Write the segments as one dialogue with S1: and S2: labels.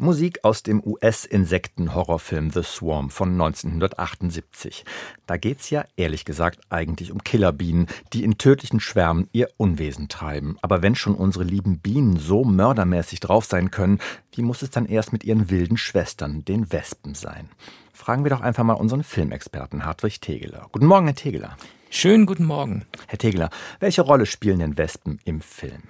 S1: Musik aus dem US-Insekten-Horrorfilm The Swarm von 1978. Da geht's ja, ehrlich gesagt, eigentlich um Killerbienen, die in tödlichen Schwärmen ihr Unwesen treiben. Aber wenn schon unsere lieben Bienen so mördermäßig drauf sein können, wie muss es dann erst mit ihren wilden Schwestern, den Wespen, sein? Fragen wir doch einfach mal unseren Filmexperten Hartwig Tegeler. Guten Morgen, Herr Tegeler.
S2: Schönen guten Morgen.
S1: Herr Tegler, welche Rolle spielen denn Wespen im Film?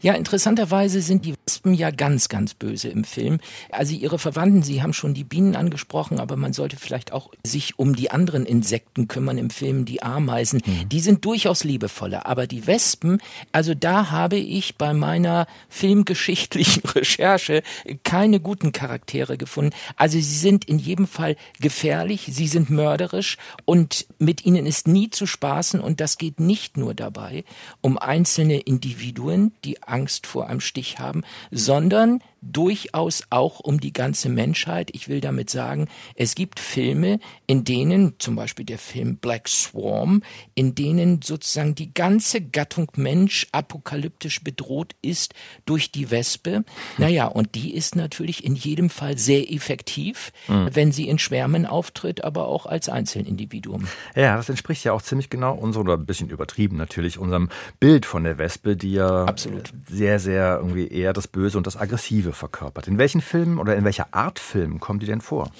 S2: Ja, interessanterweise sind die Wespen ja ganz, ganz böse im Film. Also ihre Verwandten, Sie haben schon die Bienen angesprochen, aber man sollte vielleicht auch sich um die anderen Insekten kümmern im Film, die Ameisen. Mhm. Die sind durchaus liebevoller, aber die Wespen, also da habe ich bei meiner filmgeschichtlichen Recherche keine guten Charaktere gefunden. Also sie sind in jedem Fall gefährlich, sie sind mörderisch und mit ihnen ist nie zu sprechen spaßen und das geht nicht nur dabei um einzelne Individuen, die Angst vor einem Stich haben, sondern durchaus auch um die ganze Menschheit. Ich will damit sagen, es gibt Filme, in denen, zum Beispiel der Film Black Swarm, in denen sozusagen die ganze Gattung Mensch apokalyptisch bedroht ist durch die Wespe. Naja, und die ist natürlich in jedem Fall sehr effektiv, mhm. wenn sie in Schwärmen auftritt, aber auch als Einzelindividuum.
S1: Ja, das entspricht ja auch ziemlich genau unserem, oder ein bisschen übertrieben natürlich, unserem Bild von der Wespe, die ja Absolut. sehr, sehr irgendwie eher das Böse und das Aggressive verkörpert. In welchen Filmen oder in welcher Art Film kommen die denn vor?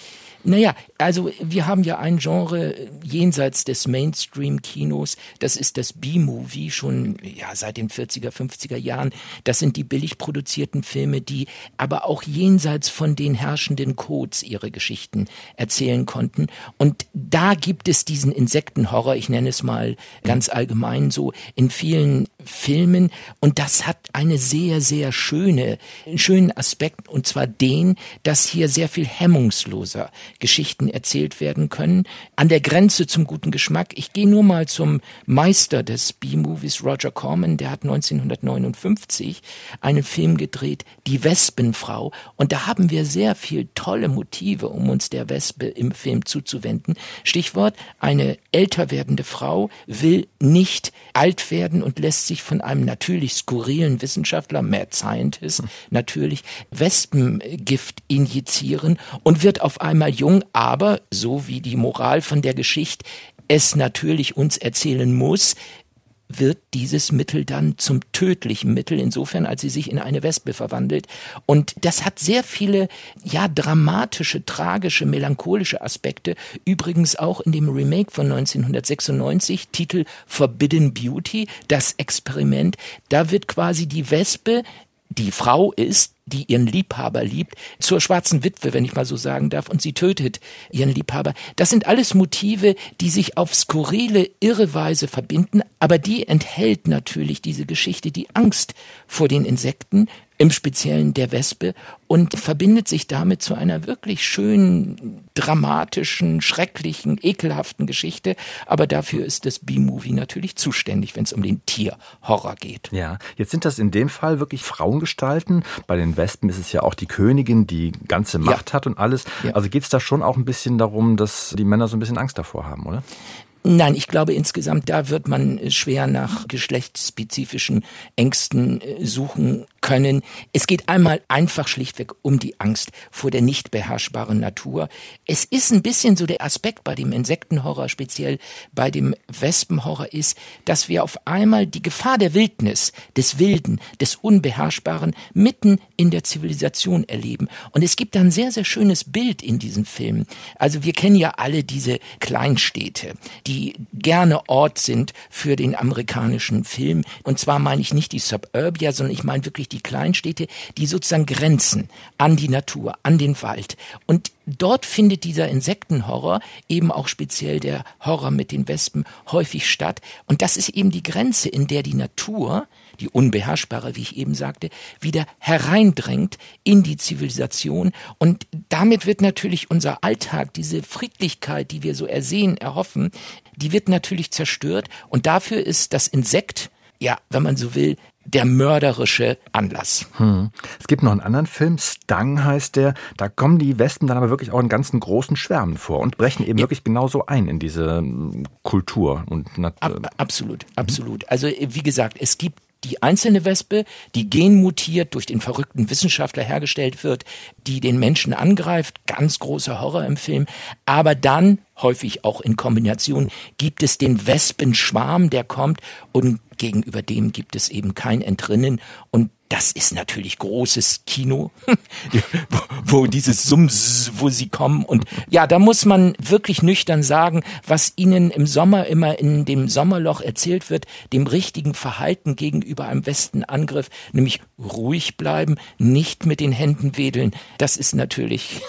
S2: Naja, also wir haben ja ein Genre jenseits des Mainstream-Kinos, das ist das B-Movie schon ja, seit den 40er, 50er Jahren. Das sind die billig produzierten Filme, die aber auch jenseits von den herrschenden Codes ihre Geschichten erzählen konnten. Und da gibt es diesen Insektenhorror, ich nenne es mal ganz allgemein so, in vielen Filmen. Und das hat eine sehr, sehr schöne, schönen Aspekt, und zwar den, dass hier sehr viel hemmungsloser Geschichten erzählt werden können, an der Grenze zum guten Geschmack. Ich gehe nur mal zum Meister des B-Movies, Roger Corman, der hat 1959 einen Film gedreht, Die Wespenfrau, und da haben wir sehr viel tolle Motive, um uns der Wespe im Film zuzuwenden. Stichwort, eine älter werdende Frau will nicht alt werden und lässt sich von einem natürlich skurrilen Wissenschaftler, Mad Scientist, natürlich Wespengift injizieren und wird auf einmal jung, aber so wie die Moral von der Geschichte es natürlich uns erzählen muss, wird dieses Mittel dann zum tödlichen Mittel, insofern als sie sich in eine Wespe verwandelt. Und das hat sehr viele, ja, dramatische, tragische, melancholische Aspekte. Übrigens auch in dem Remake von 1996, Titel Forbidden Beauty, das Experiment. Da wird quasi die Wespe die Frau ist, die ihren Liebhaber liebt, zur schwarzen Witwe, wenn ich mal so sagen darf, und sie tötet ihren Liebhaber. Das sind alles Motive, die sich auf skurrile, irre Weise verbinden, aber die enthält natürlich diese Geschichte die Angst vor den Insekten, im Speziellen der Wespe und verbindet sich damit zu einer wirklich schönen, dramatischen, schrecklichen, ekelhaften Geschichte. Aber dafür ist das B-Movie natürlich zuständig, wenn es um den Tierhorror geht.
S1: Ja, jetzt sind das in dem Fall wirklich Frauengestalten. Bei den Wespen ist es ja auch die Königin, die ganze Macht ja. hat und alles. Ja. Also geht es da schon auch ein bisschen darum, dass die Männer so ein bisschen Angst davor haben, oder?
S2: Nein, ich glaube insgesamt, da wird man schwer nach geschlechtsspezifischen Ängsten äh, suchen können. Es geht einmal einfach schlichtweg um die Angst vor der nicht beherrschbaren Natur. Es ist ein bisschen so der Aspekt bei dem Insektenhorror, speziell bei dem Wespenhorror ist, dass wir auf einmal die Gefahr der Wildnis, des Wilden, des Unbeherrschbaren mitten in der Zivilisation erleben. Und es gibt da ein sehr, sehr schönes Bild in diesen Filmen. Also wir kennen ja alle diese Kleinstädte, die gerne Ort sind für den amerikanischen Film. Und zwar meine ich nicht die Suburbia, sondern ich meine wirklich die Kleinstädte, die sozusagen grenzen an die Natur, an den Wald. Und dort findet dieser Insektenhorror, eben auch speziell der Horror mit den Wespen, häufig statt. Und das ist eben die Grenze, in der die Natur, die unbeherrschbare, wie ich eben sagte, wieder hereindrängt in die Zivilisation. Und damit wird natürlich unser Alltag, diese Friedlichkeit, die wir so ersehen, erhoffen, die wird natürlich zerstört. Und dafür ist das Insekt, ja, wenn man so will, der mörderische Anlass.
S1: Hm. Es gibt noch einen anderen Film, Stung heißt der. Da kommen die Wespen dann aber wirklich auch in ganzen großen Schwärmen vor und brechen eben ja. wirklich genauso ein in diese hm, Kultur und
S2: Ab, absolut, absolut. Also wie gesagt, es gibt die einzelne Wespe, die genmutiert durch den verrückten Wissenschaftler hergestellt wird, die den Menschen angreift. Ganz großer Horror im Film. Aber dann, häufig auch in Kombination, gibt es den Wespenschwarm, der kommt und gegenüber dem gibt es eben kein Entrinnen und das ist natürlich großes Kino, wo, wo dieses Sums, wo sie kommen. Und ja, da muss man wirklich nüchtern sagen, was ihnen im Sommer immer in dem Sommerloch erzählt wird, dem richtigen Verhalten gegenüber einem Westenangriff, nämlich ruhig bleiben, nicht mit den Händen wedeln. Das ist natürlich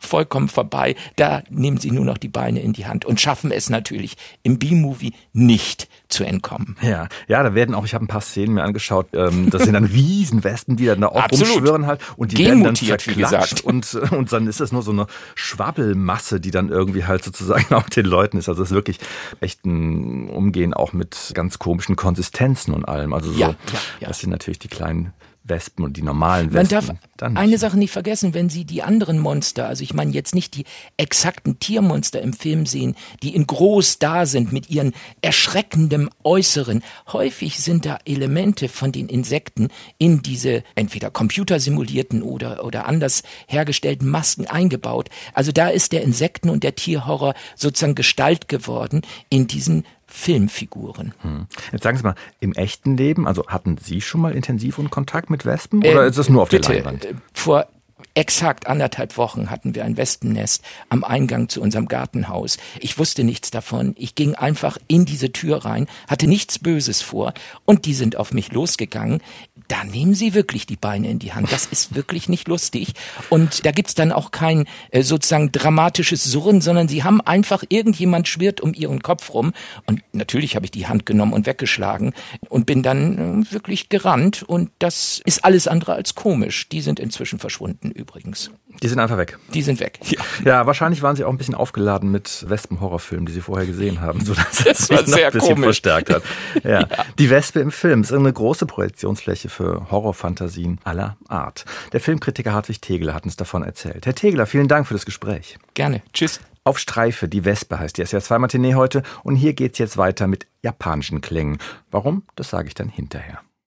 S2: vollkommen vorbei. Da nehmen sie nur noch die Beine in die Hand und schaffen es natürlich im B-Movie nicht zu entkommen.
S1: Ja, ja, da werden auch, ich habe ein paar Szenen mir angeschaut, ähm, das sind dann Riesenwesten, die dann da auch Absolut. rumschwirren halt und die werden dann zerklatscht und, und dann ist das nur so eine Schwabbelmasse, die dann irgendwie halt sozusagen auch den Leuten ist. Also es ist wirklich echt ein Umgehen auch mit ganz komischen Konsistenzen und allem. Also so, ja, ja, ja. das sind natürlich die kleinen Wespen und die normalen Wespen.
S2: Man darf eine Sache nicht vergessen, wenn Sie die anderen Monster, also ich meine jetzt nicht die exakten Tiermonster im Film sehen, die in groß da sind mit ihren erschreckendem Äußeren. Häufig sind da Elemente von den Insekten in diese entweder computersimulierten oder, oder anders hergestellten Masken eingebaut. Also da ist der Insekten- und der Tierhorror sozusagen Gestalt geworden in diesen Filmfiguren. Hm.
S1: Jetzt sagen Sie mal, im echten Leben, also hatten Sie schon mal intensiv Kontakt mit Wespen oder äh, ist es nur auf bitte, der Leinwand?
S2: Vor exakt anderthalb Wochen hatten wir ein Wespennest am Eingang zu unserem Gartenhaus. Ich wusste nichts davon. Ich ging einfach in diese Tür rein, hatte nichts Böses vor und die sind auf mich losgegangen da nehmen sie wirklich die Beine in die Hand. Das ist wirklich nicht lustig. Und da gibt's dann auch kein äh, sozusagen dramatisches Surren, sondern sie haben einfach, irgendjemand schwirrt um ihren Kopf rum. Und natürlich habe ich die Hand genommen und weggeschlagen und bin dann äh, wirklich gerannt. Und das ist alles andere als komisch. Die sind inzwischen verschwunden übrigens.
S1: Die sind einfach weg.
S2: Die sind weg.
S1: Ja, ja wahrscheinlich waren sie auch ein bisschen aufgeladen mit Wespen-Horrorfilmen, die sie vorher gesehen haben, sodass das, das noch ein bisschen komisch. verstärkt hat. Ja. ja. Die Wespe im Film ist eine große Projektionsfläche für für Horrorfantasien aller Art. Der Filmkritiker Hartwig Tegeler hat uns davon erzählt. Herr Tegeler, vielen Dank für das Gespräch.
S2: Gerne. Tschüss.
S1: Auf Streife, die Wespe heißt die SWR 2 Matinee heute und hier geht's jetzt weiter mit japanischen Klängen. Warum? Das sage ich dann hinterher.